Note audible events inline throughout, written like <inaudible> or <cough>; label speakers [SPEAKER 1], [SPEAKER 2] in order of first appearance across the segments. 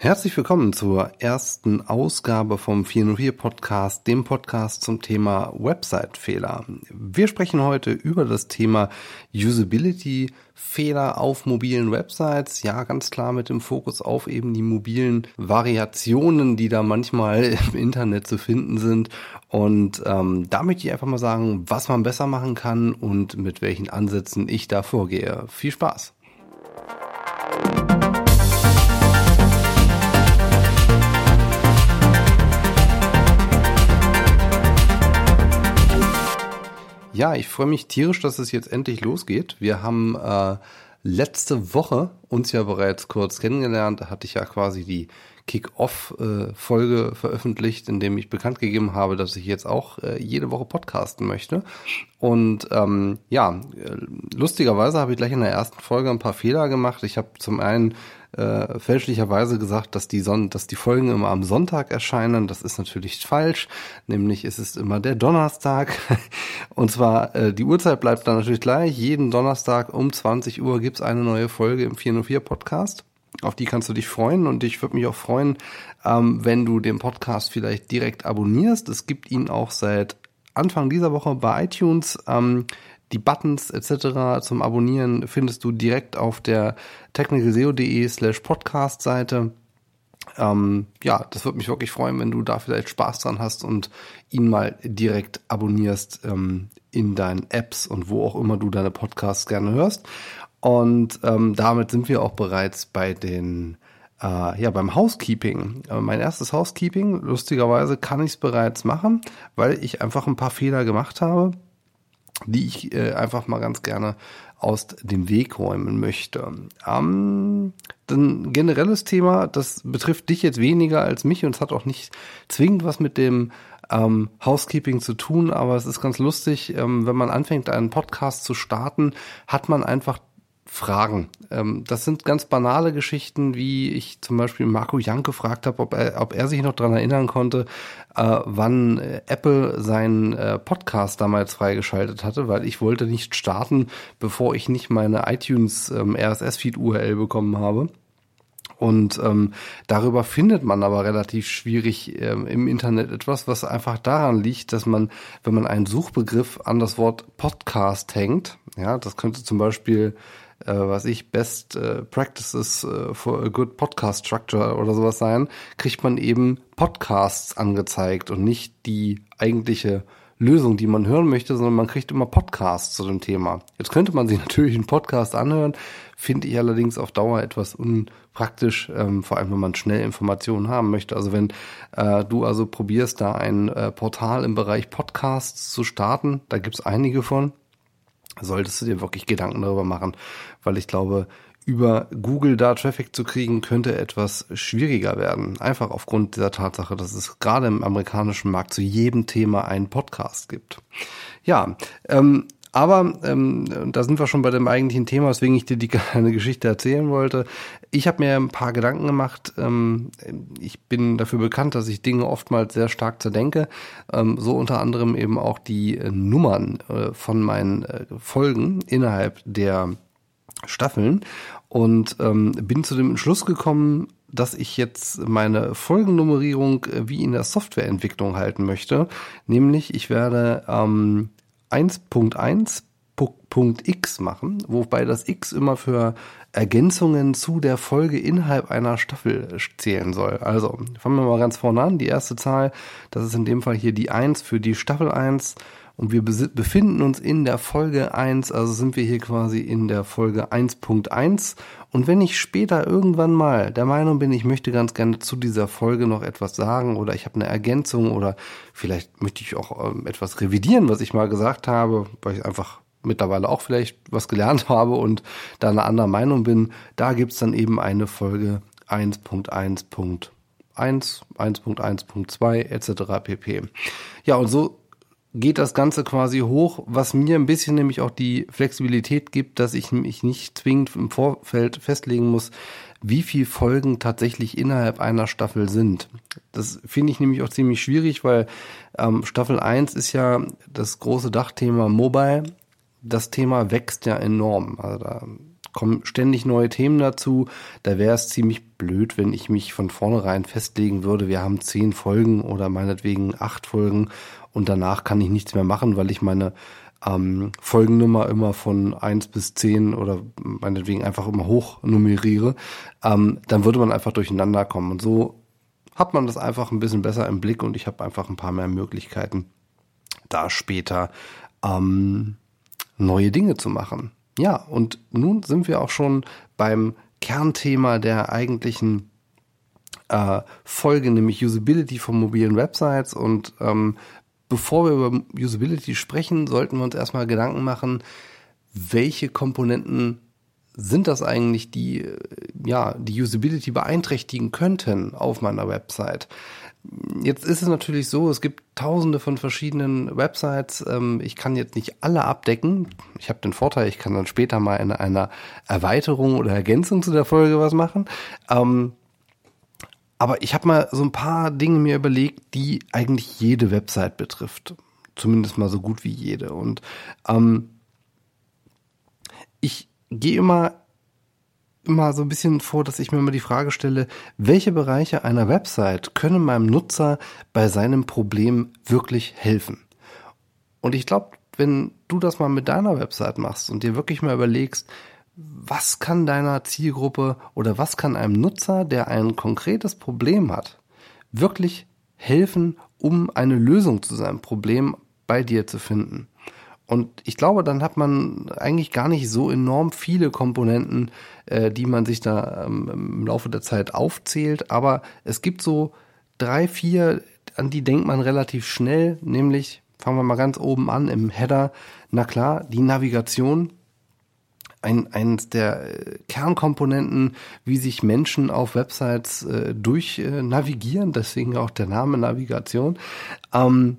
[SPEAKER 1] Herzlich willkommen zur ersten Ausgabe vom 404 Podcast, dem Podcast zum Thema Website-Fehler. Wir sprechen heute über das Thema Usability-Fehler auf mobilen Websites. Ja, ganz klar mit dem Fokus auf eben die mobilen Variationen, die da manchmal <laughs> im Internet zu finden sind. Und ähm, da möchte ich einfach mal sagen, was man besser machen kann und mit welchen Ansätzen ich da vorgehe. Viel Spaß! Ja, ich freue mich tierisch, dass es jetzt endlich losgeht. Wir haben äh, letzte Woche uns ja bereits kurz kennengelernt. Da hatte ich ja quasi die Kick-Off-Folge äh, veröffentlicht, in dem ich bekannt gegeben habe, dass ich jetzt auch äh, jede Woche podcasten möchte. Und ähm, ja, äh, lustigerweise habe ich gleich in der ersten Folge ein paar Fehler gemacht. Ich habe zum einen äh, fälschlicherweise gesagt, dass die, Son dass die Folgen immer am Sonntag erscheinen. Das ist natürlich falsch. Nämlich ist es immer der Donnerstag. <laughs> Und zwar, äh, die Uhrzeit bleibt dann natürlich gleich. Jeden Donnerstag um 20 Uhr gibt's eine neue Folge im 404 Podcast. Auf die kannst du dich freuen und ich würde mich auch freuen, ähm, wenn du den Podcast vielleicht direkt abonnierst. Es gibt ihn auch seit Anfang dieser Woche bei iTunes. Ähm, die Buttons etc. zum Abonnieren findest du direkt auf der technicalseo.de slash podcast Seite. Ähm, ja, das würde mich wirklich freuen, wenn du da vielleicht Spaß dran hast und ihn mal direkt abonnierst ähm, in deinen Apps und wo auch immer du deine Podcasts gerne hörst. Und ähm, damit sind wir auch bereits bei den äh, ja, beim Housekeeping. Äh, mein erstes Housekeeping, lustigerweise kann ich es bereits machen, weil ich einfach ein paar Fehler gemacht habe die ich äh, einfach mal ganz gerne aus dem Weg räumen möchte. Ähm, ein generelles Thema, das betrifft dich jetzt weniger als mich und es hat auch nicht zwingend was mit dem ähm, Housekeeping zu tun, aber es ist ganz lustig, ähm, wenn man anfängt, einen Podcast zu starten, hat man einfach Fragen. Ähm, das sind ganz banale Geschichten, wie ich zum Beispiel Marco Young gefragt habe, ob er, ob er sich noch dran erinnern konnte, äh, wann Apple seinen äh, Podcast damals freigeschaltet hatte, weil ich wollte nicht starten, bevor ich nicht meine iTunes ähm, RSS-Feed-URL bekommen habe. Und ähm, darüber findet man aber relativ schwierig ähm, im Internet etwas, was einfach daran liegt, dass man, wenn man einen Suchbegriff an das Wort Podcast hängt, ja, das könnte zum Beispiel äh, was ich, Best äh, Practices äh, for a Good Podcast Structure oder sowas sein, kriegt man eben Podcasts angezeigt und nicht die eigentliche Lösung, die man hören möchte, sondern man kriegt immer Podcasts zu dem Thema. Jetzt könnte man sich <laughs> natürlich einen Podcast anhören, finde ich allerdings auf Dauer etwas unpraktisch, ähm, vor allem wenn man schnell Informationen haben möchte. Also wenn äh, du also probierst, da ein äh, Portal im Bereich Podcasts zu starten, da gibt's einige von, solltest du dir wirklich Gedanken darüber machen, weil ich glaube, über Google da Traffic zu kriegen, könnte etwas schwieriger werden. Einfach aufgrund dieser Tatsache, dass es gerade im amerikanischen Markt zu jedem Thema einen Podcast gibt. Ja, ähm, aber ähm, da sind wir schon bei dem eigentlichen Thema, weswegen ich dir die <laughs> kleine Geschichte erzählen wollte. Ich habe mir ein paar Gedanken gemacht. Ähm, ich bin dafür bekannt, dass ich Dinge oftmals sehr stark zerdenke. Ähm, so unter anderem eben auch die äh, Nummern äh, von meinen äh, Folgen innerhalb der Staffeln und ähm, bin zu dem Entschluss gekommen, dass ich jetzt meine Folgennummerierung äh, wie in der Softwareentwicklung halten möchte. Nämlich ich werde ähm, 1.1.x machen, wobei das X immer für Ergänzungen zu der Folge innerhalb einer Staffel zählen soll. Also, fangen wir mal ganz vorne an. Die erste Zahl, das ist in dem Fall hier die 1 für die Staffel 1 und wir befinden uns in der Folge 1, also sind wir hier quasi in der Folge 1.1. Und wenn ich später irgendwann mal der Meinung bin, ich möchte ganz gerne zu dieser Folge noch etwas sagen oder ich habe eine Ergänzung oder vielleicht möchte ich auch ähm, etwas revidieren, was ich mal gesagt habe, weil ich einfach mittlerweile auch vielleicht was gelernt <laughs> habe und da eine andere Meinung bin, da gibt's dann eben eine Folge 1.1.1, 1.1.2 etc. pp. Ja, und so geht das Ganze quasi hoch, was mir ein bisschen nämlich auch die Flexibilität gibt, dass ich mich nicht zwingend im Vorfeld festlegen muss, wie viel Folgen tatsächlich innerhalb einer Staffel sind. Das finde ich nämlich auch ziemlich schwierig, weil ähm, Staffel 1 ist ja das große Dachthema Mobile. Das Thema wächst ja enorm. Also da kommen ständig neue Themen dazu. Da wäre es ziemlich blöd, wenn ich mich von vornherein festlegen würde, wir haben zehn Folgen oder meinetwegen acht Folgen und danach kann ich nichts mehr machen, weil ich meine ähm, Folgennummer immer von eins bis zehn oder meinetwegen einfach immer hoch nummeriere, ähm, dann würde man einfach durcheinander kommen. Und so hat man das einfach ein bisschen besser im Blick und ich habe einfach ein paar mehr Möglichkeiten, da später ähm, neue Dinge zu machen. Ja, und nun sind wir auch schon beim Kernthema der eigentlichen äh, Folge, nämlich Usability von mobilen Websites. Und ähm, bevor wir über Usability sprechen, sollten wir uns erstmal Gedanken machen, welche Komponenten sind das eigentlich, die ja die Usability beeinträchtigen könnten auf meiner Website? Jetzt ist es natürlich so, es gibt tausende von verschiedenen Websites. Ähm, ich kann jetzt nicht alle abdecken. Ich habe den Vorteil, ich kann dann später mal in einer Erweiterung oder Ergänzung zu der Folge was machen. Aber ich habe mal so ein paar Dinge mir überlegt, die eigentlich jede Website betrifft. Zumindest mal so gut wie jede. Und ähm, ich gehe immer immer so ein bisschen vor, dass ich mir immer die Frage stelle, welche Bereiche einer Website können meinem Nutzer bei seinem Problem wirklich helfen? Und ich glaube, wenn du das mal mit deiner Website machst und dir wirklich mal überlegst, was kann deiner Zielgruppe oder was kann einem Nutzer, der ein konkretes Problem hat, wirklich helfen, um eine Lösung zu seinem Problem bei dir zu finden? Und ich glaube, dann hat man eigentlich gar nicht so enorm viele Komponenten, äh, die man sich da ähm, im Laufe der Zeit aufzählt. Aber es gibt so drei, vier, an die denkt man relativ schnell, nämlich fangen wir mal ganz oben an im Header. Na klar, die Navigation. Ein, eines der äh, Kernkomponenten, wie sich Menschen auf Websites äh, durch äh, navigieren, deswegen auch der Name Navigation. Ähm,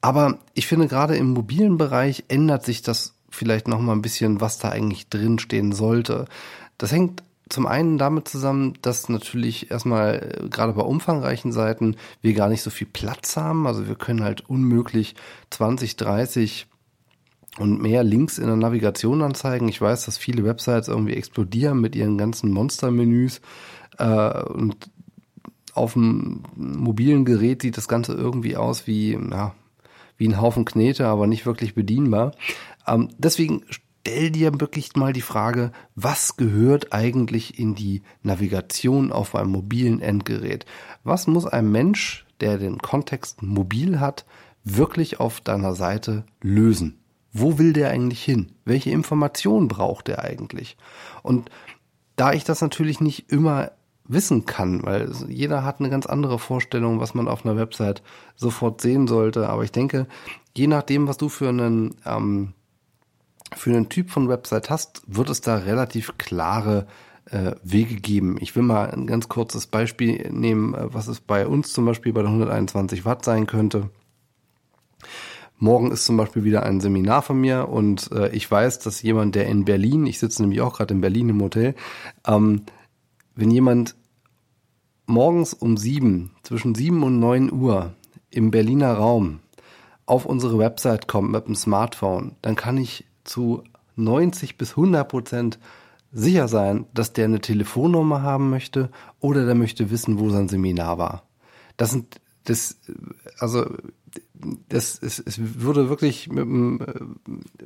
[SPEAKER 1] aber ich finde, gerade im mobilen Bereich ändert sich das vielleicht noch mal ein bisschen, was da eigentlich drin stehen sollte. Das hängt zum einen damit zusammen, dass natürlich erstmal äh, gerade bei umfangreichen Seiten wir gar nicht so viel Platz haben. Also wir können halt unmöglich 20, 30 und mehr Links in der Navigation anzeigen. Ich weiß, dass viele Websites irgendwie explodieren mit ihren ganzen Monstermenüs äh, und auf dem mobilen Gerät sieht das Ganze irgendwie aus wie, ja, wie ein Haufen Knete, aber nicht wirklich bedienbar. Ähm, deswegen stell dir wirklich mal die Frage, was gehört eigentlich in die Navigation auf einem mobilen Endgerät? Was muss ein Mensch, der den Kontext mobil hat, wirklich auf deiner Seite lösen? Wo will der eigentlich hin? Welche Informationen braucht er eigentlich? Und da ich das natürlich nicht immer wissen kann, weil jeder hat eine ganz andere Vorstellung, was man auf einer Website sofort sehen sollte. Aber ich denke, je nachdem, was du für einen ähm, für einen Typ von Website hast, wird es da relativ klare äh, Wege geben. Ich will mal ein ganz kurzes Beispiel nehmen, äh, was es bei uns zum Beispiel bei der 121 Watt sein könnte. Morgen ist zum Beispiel wieder ein Seminar von mir und äh, ich weiß, dass jemand, der in Berlin, ich sitze nämlich auch gerade in Berlin im Hotel, ähm, wenn jemand morgens um sieben, zwischen sieben und neun Uhr im Berliner Raum auf unsere Website kommt mit dem Smartphone, dann kann ich zu 90 bis 100 Prozent sicher sein, dass der eine Telefonnummer haben möchte oder der möchte wissen, wo sein Seminar war. Das sind, das, also, das, es, es würde wirklich mit dem,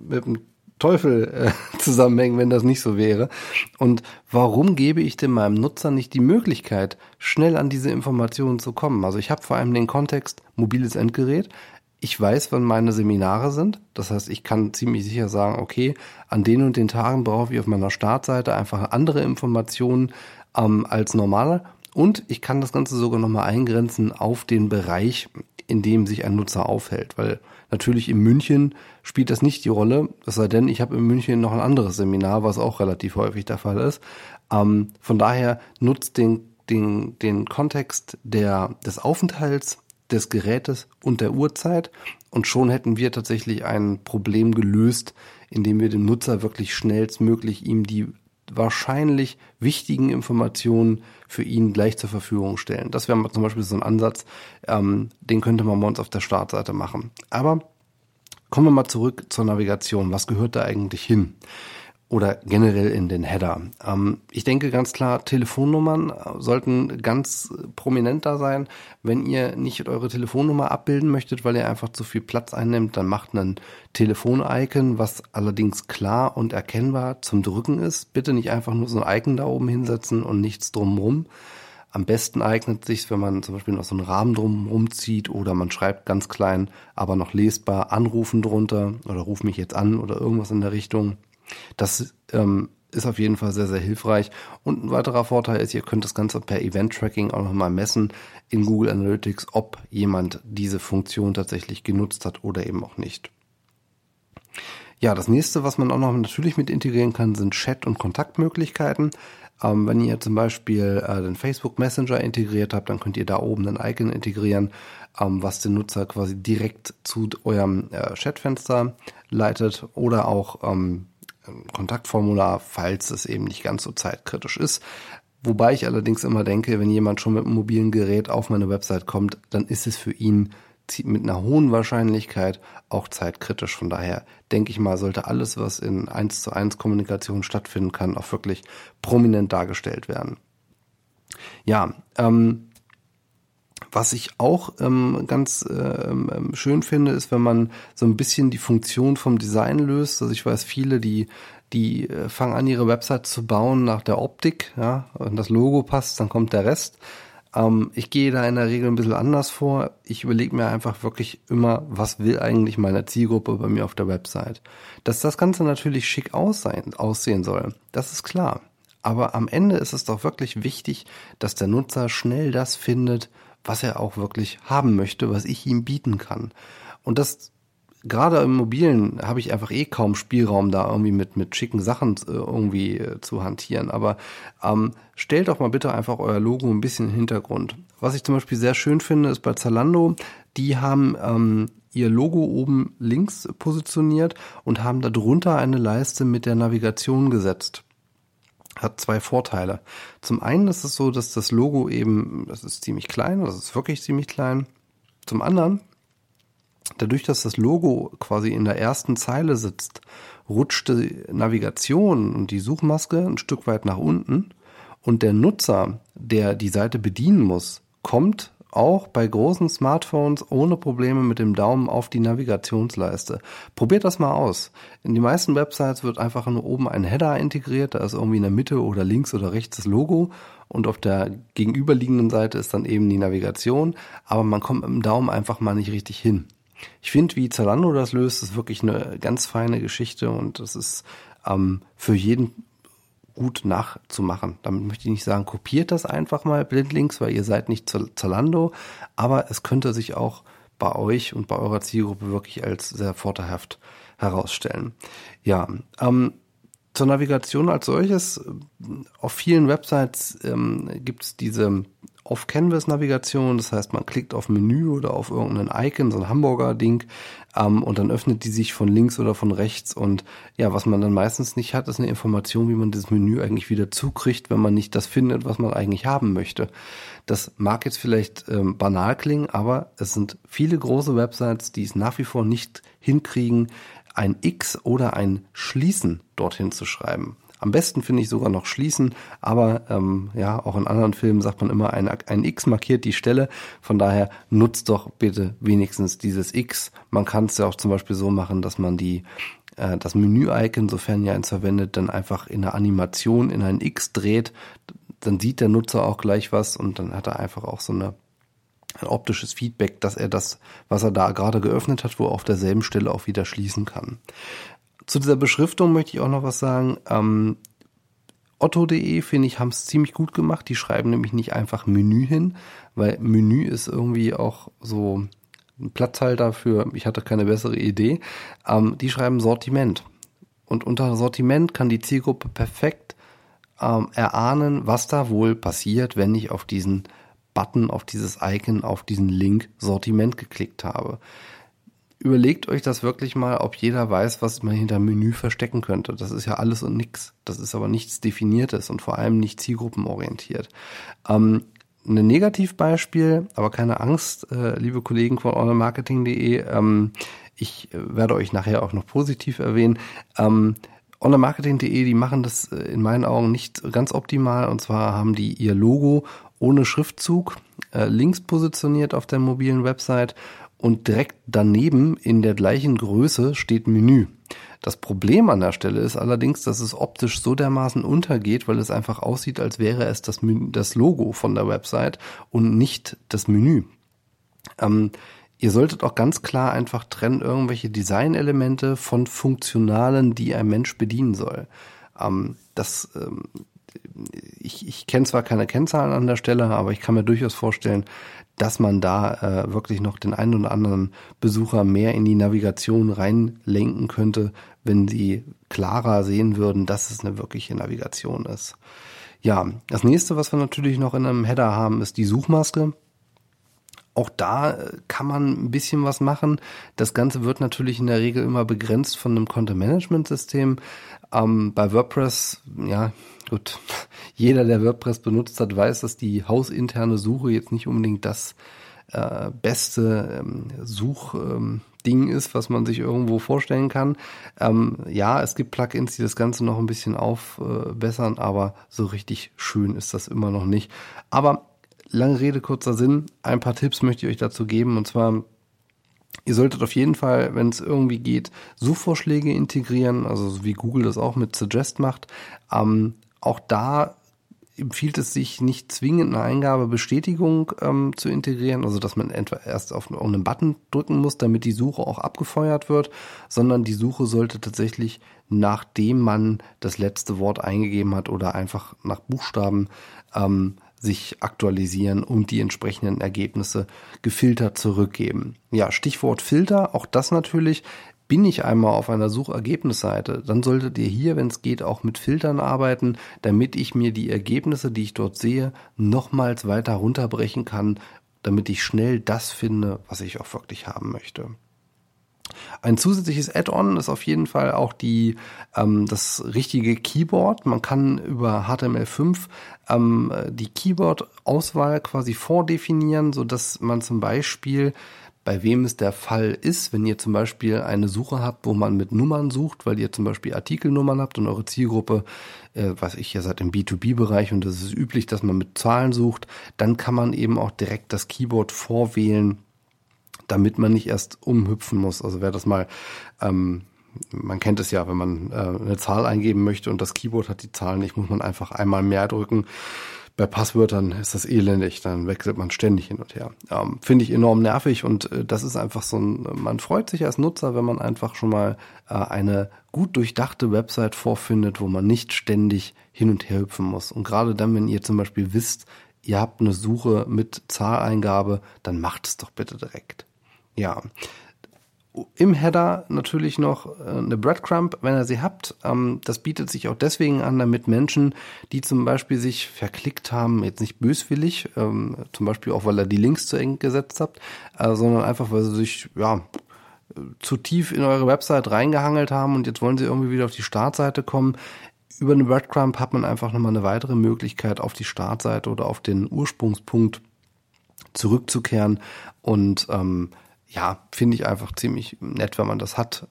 [SPEAKER 1] mit dem Teufel äh, <laughs> zusammenhängen, wenn das nicht so wäre. Und warum gebe ich denn meinem Nutzer nicht die Möglichkeit, schnell an diese Informationen zu kommen? Also ich habe vor allem den Kontext mobiles Endgerät. Ich weiß, wann meine Seminare sind. Das heißt, ich kann ziemlich sicher sagen, okay, an den und den Tagen brauche ich auf meiner Startseite einfach andere Informationen ähm, als normal. Und ich kann das Ganze sogar nochmal eingrenzen auf den Bereich, in dem sich ein Nutzer aufhält. Weil natürlich in München spielt das nicht die Rolle, es sei denn, ich habe in München noch ein anderes Seminar, was auch relativ häufig der Fall ist. Ähm, von daher nutzt den, den, den Kontext der, des Aufenthalts, des Gerätes und der Uhrzeit und schon hätten wir tatsächlich ein Problem gelöst, indem wir dem Nutzer wirklich schnellstmöglich ihm die wahrscheinlich wichtigen Informationen für ihn gleich zur Verfügung stellen. Das wäre zum Beispiel so ein Ansatz, ähm, den könnte man bei uns auf der Startseite machen. Aber kommen wir mal zurück zur Navigation. Was gehört da eigentlich hin? Oder generell in den Header. Ähm, ich denke ganz klar, Telefonnummern sollten ganz prominent da sein. Wenn ihr nicht eure Telefonnummer abbilden möchtet, weil ihr einfach zu viel Platz einnimmt, dann macht ein Telefon-Icon, was allerdings klar und erkennbar zum Drücken ist. Bitte nicht einfach nur so ein Icon da oben hinsetzen und nichts drumrum. Am besten eignet sich, wenn man zum Beispiel noch so einen Rahmen drum rumzieht oder man schreibt ganz klein, aber noch lesbar anrufen drunter oder ruf mich jetzt an oder irgendwas in der Richtung. Das ähm, ist auf jeden Fall sehr, sehr hilfreich. Und ein weiterer Vorteil ist, ihr könnt das Ganze per Event-Tracking auch nochmal messen in Google Analytics, ob jemand diese Funktion tatsächlich genutzt hat oder eben auch nicht. Ja, das nächste, was man auch noch natürlich mit integrieren kann, sind Chat- und Kontaktmöglichkeiten. Ähm, wenn ihr zum Beispiel äh, den Facebook Messenger integriert habt, dann könnt ihr da oben ein Icon integrieren, ähm, was den Nutzer quasi direkt zu eurem äh, Chatfenster leitet oder auch ähm, Kontaktformular, falls es eben nicht ganz so zeitkritisch ist. Wobei ich allerdings immer denke, wenn jemand schon mit einem mobilen Gerät auf meine Website kommt, dann ist es für ihn mit einer hohen Wahrscheinlichkeit auch zeitkritisch. Von daher denke ich mal, sollte alles, was in 1 zu 1 Kommunikation stattfinden kann, auch wirklich prominent dargestellt werden. Ja, ähm, was ich auch ähm, ganz ähm, ähm, schön finde, ist, wenn man so ein bisschen die Funktion vom Design löst. Also ich weiß, viele, die die äh, fangen an, ihre Website zu bauen nach der Optik. Ja, wenn das Logo passt, dann kommt der Rest. Ähm, ich gehe da in der Regel ein bisschen anders vor. Ich überlege mir einfach wirklich immer, was will eigentlich meine Zielgruppe bei mir auf der Website. Dass das Ganze natürlich schick aussehen, aussehen soll, das ist klar. Aber am Ende ist es doch wirklich wichtig, dass der Nutzer schnell das findet, was er auch wirklich haben möchte, was ich ihm bieten kann. Und das gerade im Mobilen habe ich einfach eh kaum Spielraum, da irgendwie mit, mit schicken Sachen äh, irgendwie äh, zu hantieren. Aber ähm, stellt doch mal bitte einfach euer Logo ein bisschen in den Hintergrund. Was ich zum Beispiel sehr schön finde, ist bei Zalando, die haben ähm, ihr Logo oben links positioniert und haben darunter eine Leiste mit der Navigation gesetzt hat zwei Vorteile. Zum einen ist es so, dass das Logo eben, das ist ziemlich klein, das ist wirklich ziemlich klein. Zum anderen, dadurch, dass das Logo quasi in der ersten Zeile sitzt, rutscht die Navigation und die Suchmaske ein Stück weit nach unten und der Nutzer, der die Seite bedienen muss, kommt auch bei großen Smartphones ohne Probleme mit dem Daumen auf die Navigationsleiste. Probiert das mal aus. In die meisten Websites wird einfach nur oben ein Header integriert, da ist irgendwie in der Mitte oder links oder rechts das Logo und auf der gegenüberliegenden Seite ist dann eben die Navigation, aber man kommt mit dem Daumen einfach mal nicht richtig hin. Ich finde, wie Zalando das löst, ist wirklich eine ganz feine Geschichte und es ist ähm, für jeden gut nachzumachen. Damit möchte ich nicht sagen, kopiert das einfach mal blindlings, weil ihr seid nicht Zalando, aber es könnte sich auch bei euch und bei eurer Zielgruppe wirklich als sehr vorteilhaft herausstellen. Ja, ähm, zur Navigation als solches, auf vielen Websites ähm, gibt es diese Off-Canvas-Navigation, das heißt, man klickt auf Menü oder auf irgendein Icon, so ein Hamburger-Ding, ähm, und dann öffnet die sich von links oder von rechts. Und ja, was man dann meistens nicht hat, ist eine Information, wie man das Menü eigentlich wieder zukriegt, wenn man nicht das findet, was man eigentlich haben möchte. Das mag jetzt vielleicht ähm, banal klingen, aber es sind viele große Websites, die es nach wie vor nicht hinkriegen, ein X oder ein Schließen dorthin zu schreiben. Am besten finde ich sogar noch schließen, aber ähm, ja, auch in anderen Filmen sagt man immer, ein, ein X markiert die Stelle. Von daher nutzt doch bitte wenigstens dieses X. Man kann es ja auch zum Beispiel so machen, dass man die äh, das Menü-Icon, sofern ihr eins verwendet, dann einfach in der Animation in ein X dreht. Dann sieht der Nutzer auch gleich was und dann hat er einfach auch so eine ein optisches Feedback, dass er das, was er da gerade geöffnet hat, wo auf derselben Stelle auch wieder schließen kann. Zu dieser Beschriftung möchte ich auch noch was sagen. Ähm, Otto.de, finde ich, haben es ziemlich gut gemacht. Die schreiben nämlich nicht einfach Menü hin, weil Menü ist irgendwie auch so ein Platzhalter für, ich hatte keine bessere Idee. Ähm, die schreiben Sortiment. Und unter Sortiment kann die Zielgruppe perfekt ähm, erahnen, was da wohl passiert, wenn ich auf diesen Button, auf dieses Icon, auf diesen Link Sortiment geklickt habe überlegt euch das wirklich mal, ob jeder weiß, was man hinter Menü verstecken könnte. Das ist ja alles und nichts. Das ist aber nichts Definiertes und vor allem nicht zielgruppenorientiert. Ähm, ein Negativbeispiel, aber keine Angst, äh, liebe Kollegen von onlinemarketing.de, ähm, ich äh, werde euch nachher auch noch positiv erwähnen. Ähm, Onlinemarketing.de, die machen das äh, in meinen Augen nicht ganz optimal. Und zwar haben die ihr Logo ohne Schriftzug äh, links positioniert auf der mobilen Website und direkt daneben in der gleichen Größe steht Menü. Das Problem an der Stelle ist allerdings, dass es optisch so dermaßen untergeht, weil es einfach aussieht, als wäre es das, das Logo von der Website und nicht das Menü. Ähm, ihr solltet auch ganz klar einfach trennen irgendwelche Designelemente von Funktionalen, die ein Mensch bedienen soll. Ähm, das, ähm, ich, ich kenne zwar keine Kennzahlen an der Stelle, aber ich kann mir durchaus vorstellen, dass man da äh, wirklich noch den einen oder anderen Besucher mehr in die Navigation reinlenken könnte, wenn sie klarer sehen würden, dass es eine wirkliche Navigation ist. Ja, das nächste, was wir natürlich noch in einem Header haben, ist die Suchmaske. Auch da äh, kann man ein bisschen was machen. Das Ganze wird natürlich in der Regel immer begrenzt von einem Content-Management-System. Ähm, bei WordPress, ja, gut, <laughs> jeder, der WordPress benutzt hat, weiß, dass die hausinterne Suche jetzt nicht unbedingt das äh, beste ähm, Suchding ähm, ist, was man sich irgendwo vorstellen kann. Ähm, ja, es gibt Plugins, die das Ganze noch ein bisschen aufbessern, aber so richtig schön ist das immer noch nicht. Aber lange Rede, kurzer Sinn. Ein paar Tipps möchte ich euch dazu geben. Und zwar, ihr solltet auf jeden Fall, wenn es irgendwie geht, Suchvorschläge integrieren, also so wie Google das auch mit Suggest macht. Ähm, auch da empfiehlt es sich nicht zwingend eine Eingabebestätigung ähm, zu integrieren, also dass man etwa erst auf einen Button drücken muss, damit die Suche auch abgefeuert wird, sondern die Suche sollte tatsächlich nachdem man das letzte Wort eingegeben hat oder einfach nach Buchstaben ähm, sich aktualisieren und die entsprechenden Ergebnisse gefiltert zurückgeben. Ja, Stichwort Filter, auch das natürlich. Bin ich einmal auf einer Suchergebnisseite, dann solltet ihr hier, wenn es geht, auch mit Filtern arbeiten, damit ich mir die Ergebnisse, die ich dort sehe, nochmals weiter runterbrechen kann, damit ich schnell das finde, was ich auch wirklich haben möchte. Ein zusätzliches Add-on ist auf jeden Fall auch die, ähm, das richtige Keyboard. Man kann über HTML5 ähm, die Keyboard-Auswahl quasi vordefinieren, so dass man zum Beispiel bei wem es der Fall ist, wenn ihr zum Beispiel eine Suche habt, wo man mit Nummern sucht, weil ihr zum Beispiel Artikelnummern habt und eure Zielgruppe, äh, was ich ja seit im B2B-Bereich und das ist üblich, dass man mit Zahlen sucht, dann kann man eben auch direkt das Keyboard vorwählen, damit man nicht erst umhüpfen muss. Also wer das mal, ähm, man kennt es ja, wenn man äh, eine Zahl eingeben möchte und das Keyboard hat die Zahl nicht, muss man einfach einmal mehr drücken. Bei Passwörtern ist das elendig, dann wechselt man ständig hin und her. Ähm, Finde ich enorm nervig und äh, das ist einfach so ein, man freut sich als Nutzer, wenn man einfach schon mal äh, eine gut durchdachte Website vorfindet, wo man nicht ständig hin und her hüpfen muss. Und gerade dann, wenn ihr zum Beispiel wisst, ihr habt eine Suche mit Zahleingabe, dann macht es doch bitte direkt. Ja. Im Header natürlich noch äh, eine Breadcrumb, wenn ihr sie habt. Ähm, das bietet sich auch deswegen an, damit Menschen, die zum Beispiel sich verklickt haben, jetzt nicht böswillig, ähm, zum Beispiel auch, weil ihr die Links zu eng gesetzt habt, äh, sondern einfach, weil sie sich, ja, zu tief in eure Website reingehangelt haben und jetzt wollen sie irgendwie wieder auf die Startseite kommen. Über eine Breadcrumb hat man einfach nochmal eine weitere Möglichkeit, auf die Startseite oder auf den Ursprungspunkt zurückzukehren und ähm, ja, finde ich einfach ziemlich nett, wenn man das hat.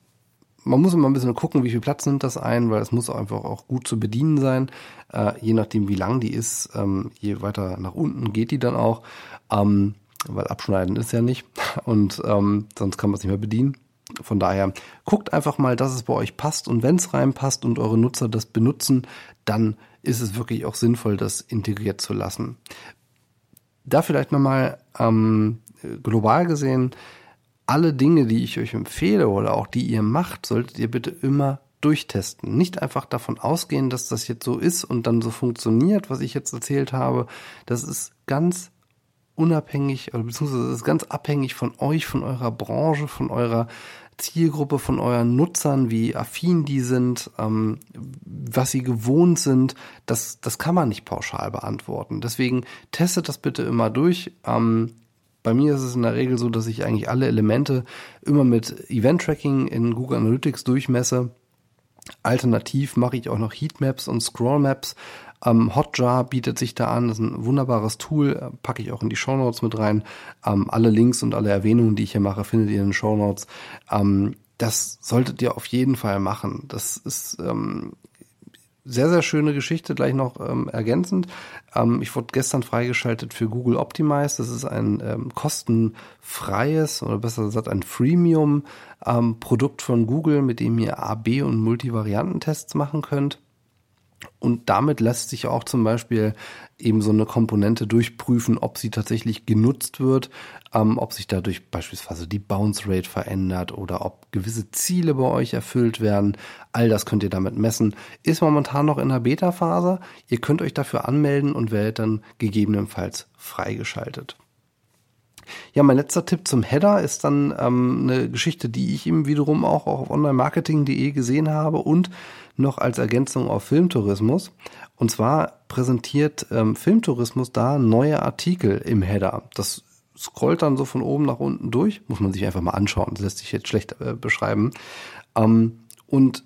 [SPEAKER 1] Man muss immer ein bisschen gucken, wie viel Platz nimmt das ein, weil es muss einfach auch gut zu bedienen sein. Äh, je nachdem, wie lang die ist, ähm, je weiter nach unten geht die dann auch. Ähm, weil abschneiden ist ja nicht. <laughs> Und ähm, sonst kann man es nicht mehr bedienen. Von daher guckt einfach mal, dass es bei euch passt. Und wenn es reinpasst und eure Nutzer das benutzen, dann ist es wirklich auch sinnvoll, das integriert zu lassen. Da vielleicht nochmal ähm, global gesehen, alle Dinge, die ich euch empfehle oder auch die ihr macht, solltet ihr bitte immer durchtesten. Nicht einfach davon ausgehen, dass das jetzt so ist und dann so funktioniert, was ich jetzt erzählt habe. Das ist ganz unabhängig oder beziehungsweise ist ganz abhängig von euch, von eurer Branche, von eurer Zielgruppe, von euren Nutzern, wie affin die sind, ähm, was sie gewohnt sind. Das, das kann man nicht pauschal beantworten. Deswegen testet das bitte immer durch. Ähm, bei mir ist es in der Regel so, dass ich eigentlich alle Elemente immer mit Event-Tracking in Google Analytics durchmesse. Alternativ mache ich auch noch Heatmaps und Scrollmaps. Ähm, Hotjar bietet sich da an, das ist ein wunderbares Tool, packe ich auch in die Show Notes mit rein. Ähm, alle Links und alle Erwähnungen, die ich hier mache, findet ihr in den Show Notes. Ähm, das solltet ihr auf jeden Fall machen. Das ist ähm, sehr, sehr schöne Geschichte, gleich noch ähm, ergänzend. Ähm, ich wurde gestern freigeschaltet für Google Optimize. Das ist ein ähm, kostenfreies oder besser gesagt ein Freemium-Produkt ähm, von Google, mit dem ihr AB- und Multivariantentests machen könnt. Und damit lässt sich auch zum Beispiel eben so eine Komponente durchprüfen, ob sie tatsächlich genutzt wird, ähm, ob sich dadurch beispielsweise die Bounce Rate verändert oder ob gewisse Ziele bei euch erfüllt werden. All das könnt ihr damit messen. Ist momentan noch in der Beta-Phase. Ihr könnt euch dafür anmelden und werdet dann gegebenenfalls freigeschaltet. Ja, mein letzter Tipp zum Header ist dann ähm, eine Geschichte, die ich ihm wiederum auch auf onlinemarketing.de gesehen habe und noch als Ergänzung auf Filmtourismus. Und zwar präsentiert ähm, Filmtourismus da neue Artikel im Header. Das scrollt dann so von oben nach unten durch. Muss man sich einfach mal anschauen. Das lässt sich jetzt schlecht äh, beschreiben. Ähm, und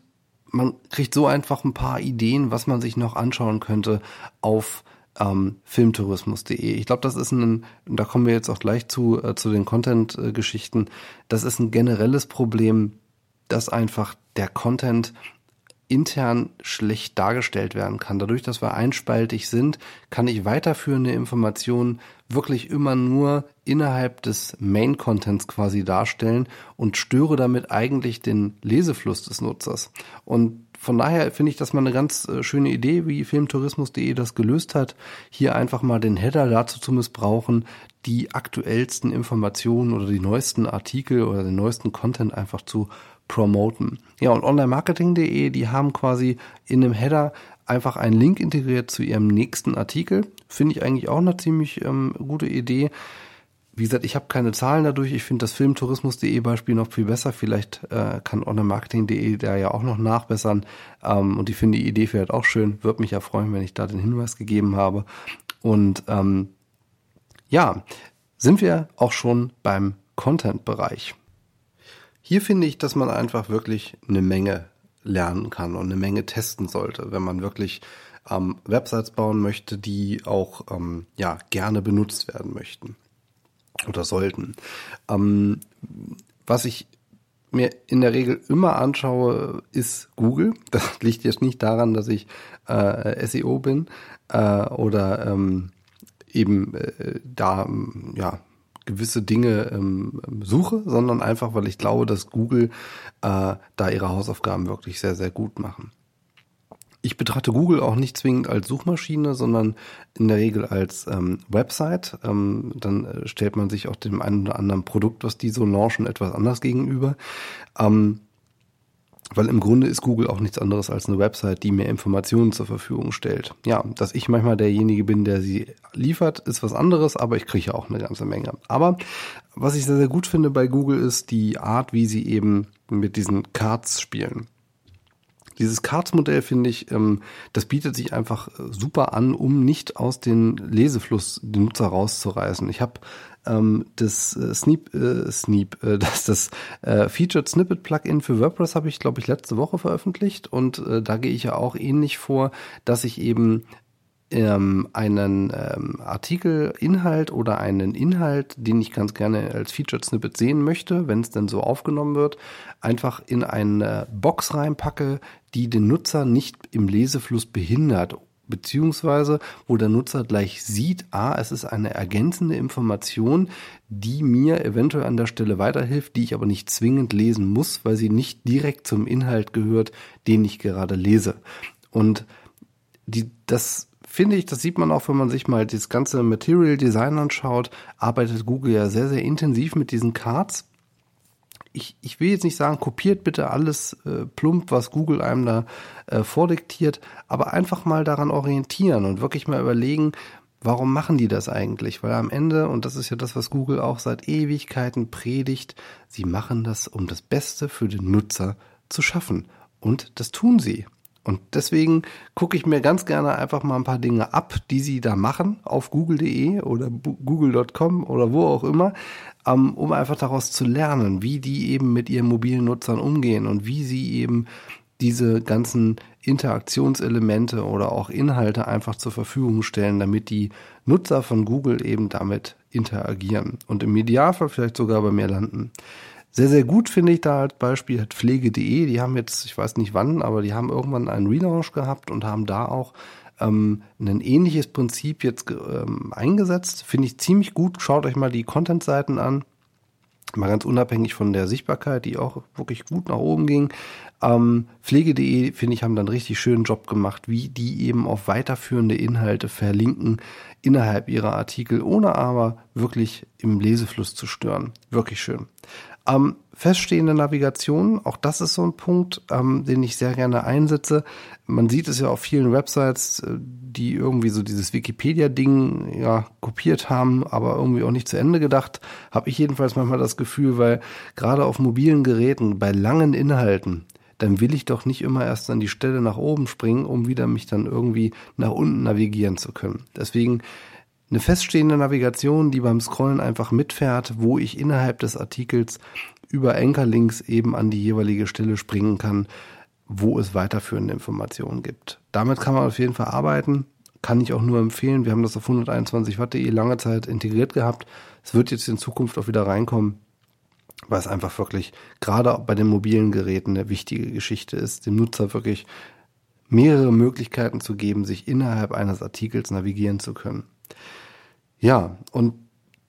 [SPEAKER 1] man kriegt so einfach ein paar Ideen, was man sich noch anschauen könnte auf ähm, filmtourismus.de. Ich glaube, das ist ein, da kommen wir jetzt auch gleich zu, äh, zu den Content-Geschichten. Das ist ein generelles Problem, dass einfach der Content intern schlecht dargestellt werden kann. Dadurch, dass wir einspaltig sind, kann ich weiterführende Informationen wirklich immer nur innerhalb des Main-Contents quasi darstellen und störe damit eigentlich den Lesefluss des Nutzers. Und von daher finde ich das mal eine ganz äh, schöne Idee, wie filmtourismus.de das gelöst hat, hier einfach mal den Header dazu zu missbrauchen, die aktuellsten Informationen oder die neuesten Artikel oder den neuesten Content einfach zu promoten. Ja, und onlinemarketing.de, die haben quasi in dem Header einfach einen Link integriert zu ihrem nächsten Artikel. Finde ich eigentlich auch eine ziemlich ähm, gute Idee. Wie gesagt, ich habe keine Zahlen dadurch. Ich finde das Filmtourismus.de Beispiel noch viel besser. Vielleicht äh, kann onlinemarketing.de da ja auch noch nachbessern. Ähm, und ich finde die Idee vielleicht auch schön. Würde mich ja freuen, wenn ich da den Hinweis gegeben habe. Und ähm, ja, sind wir auch schon beim Content-Bereich. Hier finde ich, dass man einfach wirklich eine Menge lernen kann und eine Menge testen sollte, wenn man wirklich ähm, Websites bauen möchte, die auch ähm, ja gerne benutzt werden möchten oder sollten. Ähm, was ich mir in der Regel immer anschaue, ist Google. <laughs> Das liegt jetzt nicht daran, dass ich äh, SEO bin äh, oder ähm, eben äh, da ja gewisse Dinge ähm, suche, sondern einfach, weil ich glaube, dass Google äh, da ihre Hausaufgaben wirklich sehr, sehr gut machen. Ich betrachte Google auch nicht zwingend als Suchmaschine, sondern in der Regel als ähm, Website. Ähm, dann äh, stellt man sich auch dem einen oder anderen Produkt, was die so launchen, etwas anders gegenüber. Ähm, weil im Grunde ist Google auch nichts anderes als eine Website, die mir Informationen zur Verfügung stellt. Ja, dass ich manchmal derjenige bin, der sie liefert, ist was anderes, aber ich kriege ja auch eine ganze Menge. Aber was ich sehr, sehr gut finde bei Google ist die Art, wie sie eben mit diesen Cards spielen. Dieses Cards-Modell finde ich, ähm, das bietet sich einfach super an, um nicht aus dem Lesefluss den Nutzer rauszureißen. Ich habe ähm, das äh, Sneap, äh, Sneap, äh, <laughs> das, das äh, Featured Snippet Plugin für WordPress habe ich, glaube ich, letzte Woche veröffentlicht und äh, da gehe ich ja auch ähnlich vor, dass ich eben ähm, einen ähm, Artikel, Inhalt oder einen Inhalt, den ich ganz gerne als Featured Snippet sehen möchte, wenn es denn so aufgenommen wird, einfach in eine Box reinpacke, die den Nutzer nicht im Lesefluss behindert beziehungsweise wo der Nutzer gleich sieht, ah, es ist eine ergänzende Information, die mir eventuell an der Stelle weiterhilft, die ich aber nicht zwingend lesen muss, weil sie nicht direkt zum Inhalt gehört, den ich gerade lese. Und die, das finde ich, das sieht man auch, wenn man sich mal das ganze Material Design anschaut, arbeitet Google ja sehr, sehr intensiv mit diesen Cards. Ich, ich will jetzt nicht sagen, kopiert bitte alles äh, plump, was Google einem da äh, vordiktiert, aber einfach mal daran orientieren und wirklich mal überlegen, warum machen die das eigentlich? Weil am Ende, und das ist ja das, was Google auch seit Ewigkeiten predigt, sie machen das, um das Beste für den Nutzer zu schaffen. Und das tun sie. Und deswegen gucke ich mir ganz gerne einfach mal ein paar Dinge ab, die sie da machen auf google.de oder google.com oder wo auch immer, ähm, um einfach daraus zu lernen, wie die eben mit ihren mobilen Nutzern umgehen und wie sie eben diese ganzen Interaktionselemente oder auch Inhalte einfach zur Verfügung stellen, damit die Nutzer von Google eben damit interagieren und im Idealfall vielleicht sogar bei mir landen. Sehr, sehr gut finde ich da als Beispiel hat pflege.de. Die haben jetzt, ich weiß nicht wann, aber die haben irgendwann einen Relaunch gehabt und haben da auch ähm, ein ähnliches Prinzip jetzt ähm, eingesetzt. Finde ich ziemlich gut. Schaut euch mal die Content-Seiten an. Mal ganz unabhängig von der Sichtbarkeit, die auch wirklich gut nach oben ging. Ähm, Pflege.de, finde ich, haben dann richtig schönen Job gemacht, wie die eben auf weiterführende Inhalte verlinken innerhalb ihrer Artikel, ohne aber wirklich im Lesefluss zu stören. Wirklich schön. Ähm, feststehende Navigation, auch das ist so ein Punkt, ähm, den ich sehr gerne einsetze. Man sieht es ja auf vielen Websites, äh, die irgendwie so dieses Wikipedia-Ding ja kopiert haben, aber irgendwie auch nicht zu Ende gedacht. Habe ich jedenfalls manchmal das Gefühl, weil gerade auf mobilen Geräten bei langen Inhalten dann will ich doch nicht immer erst an die Stelle nach oben springen, um wieder mich dann irgendwie nach unten navigieren zu können. Deswegen eine feststehende Navigation, die beim Scrollen einfach mitfährt, wo ich innerhalb des Artikels über Ankerlinks eben an die jeweilige Stelle springen kann, wo es weiterführende Informationen gibt. Damit kann man auf jeden Fall arbeiten. Kann ich auch nur empfehlen. Wir haben das auf 121 Watt.de lange Zeit integriert gehabt. Es wird jetzt in Zukunft auch wieder reinkommen, weil es einfach wirklich gerade bei den mobilen Geräten eine wichtige Geschichte ist, dem Nutzer wirklich mehrere Möglichkeiten zu geben, sich innerhalb eines Artikels navigieren zu können. Ja, und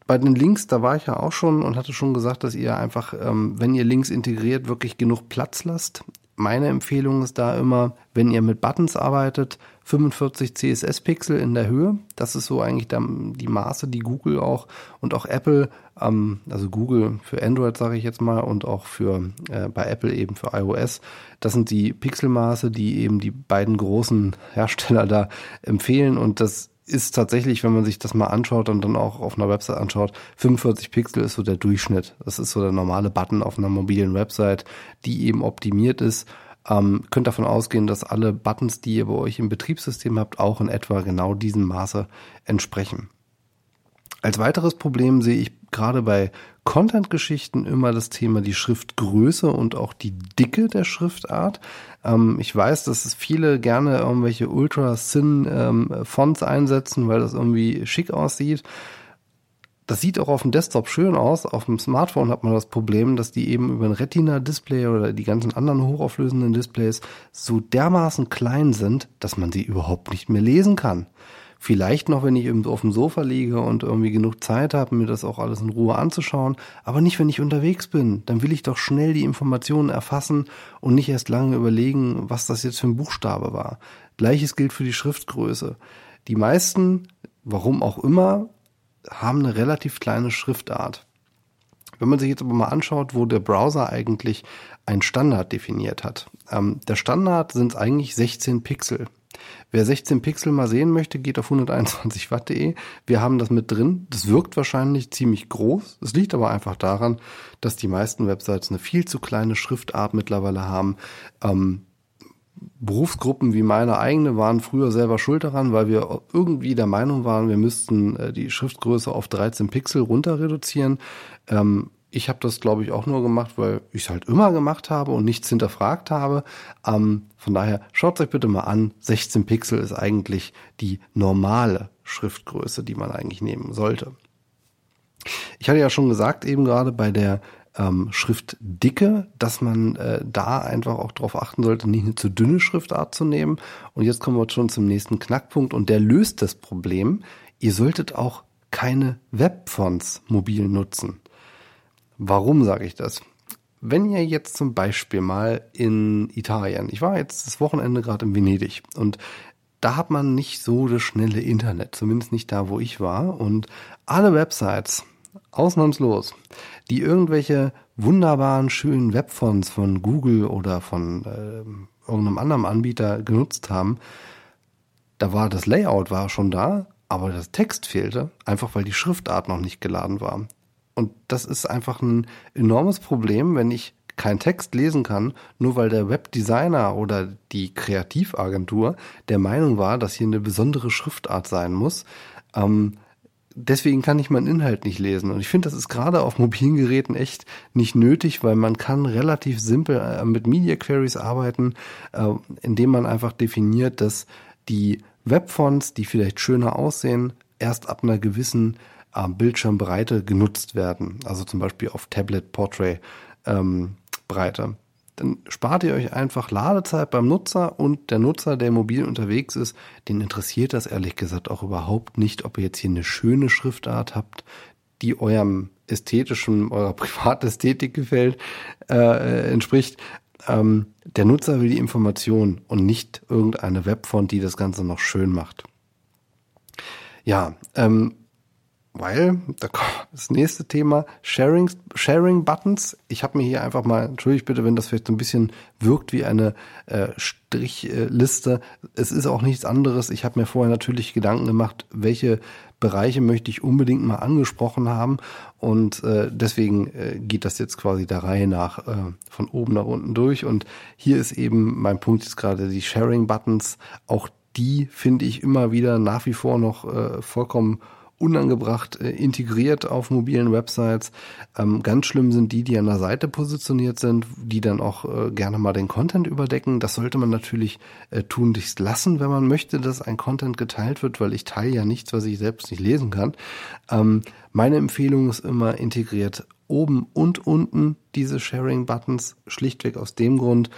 [SPEAKER 1] bei den Links, da war ich ja auch schon und hatte schon gesagt, dass ihr einfach, ähm, wenn ihr Links integriert, wirklich genug Platz lasst. Meine Empfehlung ist da immer, wenn ihr mit Buttons arbeitet, 45 CSS-Pixel in der Höhe. Das ist so eigentlich die Maße, die Google auch und auch Apple, ähm, also Google für Android sage ich jetzt mal und auch für äh, bei Apple eben für iOS. Das sind die Pixelmaße, die eben die beiden großen Hersteller da empfehlen und das ist tatsächlich, wenn man sich das mal anschaut und dann auch auf einer Website anschaut, 45 Pixel ist so der Durchschnitt. Das ist so der normale Button auf einer mobilen Website, die eben optimiert ist. Ähm, könnt davon ausgehen, dass alle Buttons, die ihr bei euch im Betriebssystem habt, auch in etwa genau diesem Maße entsprechen. Als weiteres Problem sehe ich gerade bei Content-Geschichten immer das Thema die Schriftgröße und auch die Dicke der Schriftart. Ähm, ich weiß, dass es viele gerne irgendwelche Ultra-Thin-Fonts ähm, einsetzen, weil das irgendwie schick aussieht. Das sieht auch auf dem Desktop schön aus. Auf dem Smartphone hat man das Problem, dass die eben über ein Retina-Display oder die ganzen anderen hochauflösenden Displays so dermaßen klein sind, dass man sie überhaupt nicht mehr lesen kann. Vielleicht noch, wenn ich eben auf dem Sofa liege und irgendwie genug Zeit habe, mir das auch alles in Ruhe anzuschauen, aber nicht, wenn ich unterwegs bin. Dann will ich doch schnell die Informationen erfassen und nicht erst lange überlegen, was das jetzt für ein Buchstabe war. Gleiches gilt für die Schriftgröße. Die meisten, warum auch immer, haben eine relativ kleine Schriftart. Wenn man sich jetzt aber mal anschaut, wo der Browser eigentlich einen Standard definiert hat. Ähm, der Standard sind eigentlich 16 Pixel. Wer 16 Pixel mal sehen möchte, geht auf 121 Watt.de. Wir haben das mit drin. Das wirkt wahrscheinlich ziemlich groß. Es liegt aber einfach daran, dass die meisten Websites eine viel zu kleine Schriftart mittlerweile haben. Ähm, Berufsgruppen wie meine eigene waren früher selber schuld daran, weil wir irgendwie der Meinung waren, wir müssten äh, die Schriftgröße auf 13 Pixel runter reduzieren. Ähm, ich habe das, glaube ich, auch nur gemacht, weil ich es halt immer gemacht habe und nichts hinterfragt habe. Ähm, von daher schaut euch bitte mal an. 16 Pixel ist eigentlich die normale Schriftgröße, die man eigentlich nehmen sollte. Ich hatte ja schon gesagt, eben gerade bei der ähm, Schriftdicke, dass man äh, da einfach auch darauf achten sollte, nicht eine zu dünne Schriftart zu nehmen. Und jetzt kommen wir schon zum nächsten Knackpunkt und der löst das Problem. Ihr solltet auch keine Webfonts mobil nutzen. Warum sage ich das? Wenn ihr jetzt zum Beispiel mal in Italien, ich war jetzt das Wochenende gerade in Venedig und da hat man nicht so das schnelle Internet, zumindest nicht da, wo ich war. Und alle Websites, ausnahmslos, die irgendwelche wunderbaren, schönen Webfonts von Google oder von äh, irgendeinem anderen Anbieter genutzt haben, da war das Layout war schon da, aber das Text fehlte, einfach weil die Schriftart noch nicht geladen war. Und das ist einfach ein enormes Problem, wenn ich keinen Text lesen kann, nur weil der Webdesigner oder die Kreativagentur der Meinung war, dass hier eine besondere Schriftart sein muss. Ähm, deswegen kann ich meinen Inhalt nicht lesen. Und ich finde, das ist gerade auf mobilen Geräten echt nicht nötig, weil man kann relativ simpel äh, mit Media Queries arbeiten, äh, indem man einfach definiert, dass die Webfonts, die vielleicht schöner aussehen, erst ab einer gewissen äh, Bildschirmbreite genutzt werden. Also zum Beispiel auf Tablet Portrait ähm, Breite. Dann spart ihr euch einfach Ladezeit beim Nutzer und der Nutzer, der mobil unterwegs ist, den interessiert das ehrlich gesagt auch überhaupt nicht, ob ihr jetzt hier eine schöne Schriftart habt, die eurem ästhetischen, eurer <laughs> Privatästhetik gefällt, äh, entspricht. Ähm, der Nutzer will die Information und nicht irgendeine Webfont, die das Ganze noch schön macht. Ja, ähm, weil, das nächste Thema, Sharing, Sharing Buttons. Ich habe mir hier einfach mal, entschuldigt bitte, wenn das vielleicht so ein bisschen wirkt wie eine äh, Strichliste. Es ist auch nichts anderes. Ich habe mir vorher natürlich Gedanken gemacht, welche Bereiche möchte ich unbedingt mal angesprochen haben. Und äh, deswegen äh, geht das jetzt quasi der Reihe nach äh, von oben nach unten durch. Und hier ist eben mein Punkt jetzt gerade die Sharing Buttons. Auch die finde ich immer wieder nach wie vor noch äh, vollkommen unangebracht äh, integriert auf mobilen Websites. Ähm, ganz schlimm sind die, die an der Seite positioniert sind, die dann auch äh, gerne mal den Content überdecken. Das sollte man natürlich äh, tunlichst lassen, wenn man möchte, dass ein Content geteilt wird, weil ich teile ja nichts, was ich selbst nicht lesen kann. Ähm, meine Empfehlung ist immer integriert oben und unten diese Sharing-Buttons, schlichtweg aus dem Grund,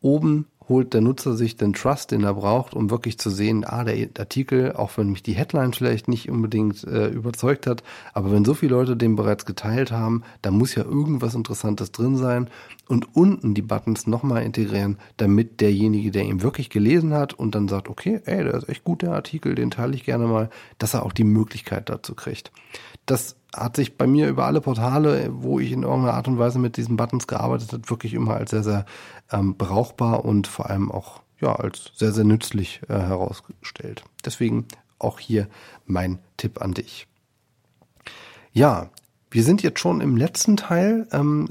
[SPEAKER 1] oben holt der Nutzer sich den Trust, den er braucht, um wirklich zu sehen, ah, der Artikel, auch wenn mich die Headline vielleicht nicht unbedingt äh, überzeugt hat, aber wenn so viele Leute den bereits geteilt haben, da muss ja irgendwas Interessantes drin sein und unten die Buttons nochmal integrieren, damit derjenige, der ihn wirklich gelesen hat und dann sagt, okay, ey, der ist echt gut, der Artikel, den teile ich gerne mal, dass er auch die Möglichkeit dazu kriegt. Das hat sich bei mir über alle Portale, wo ich in irgendeiner Art und Weise mit diesen Buttons gearbeitet habe, wirklich immer als sehr, sehr ähm, brauchbar und vor allem auch ja, als sehr, sehr nützlich äh, herausgestellt. Deswegen auch hier mein Tipp an dich. Ja, wir sind jetzt schon im letzten Teil. Ähm,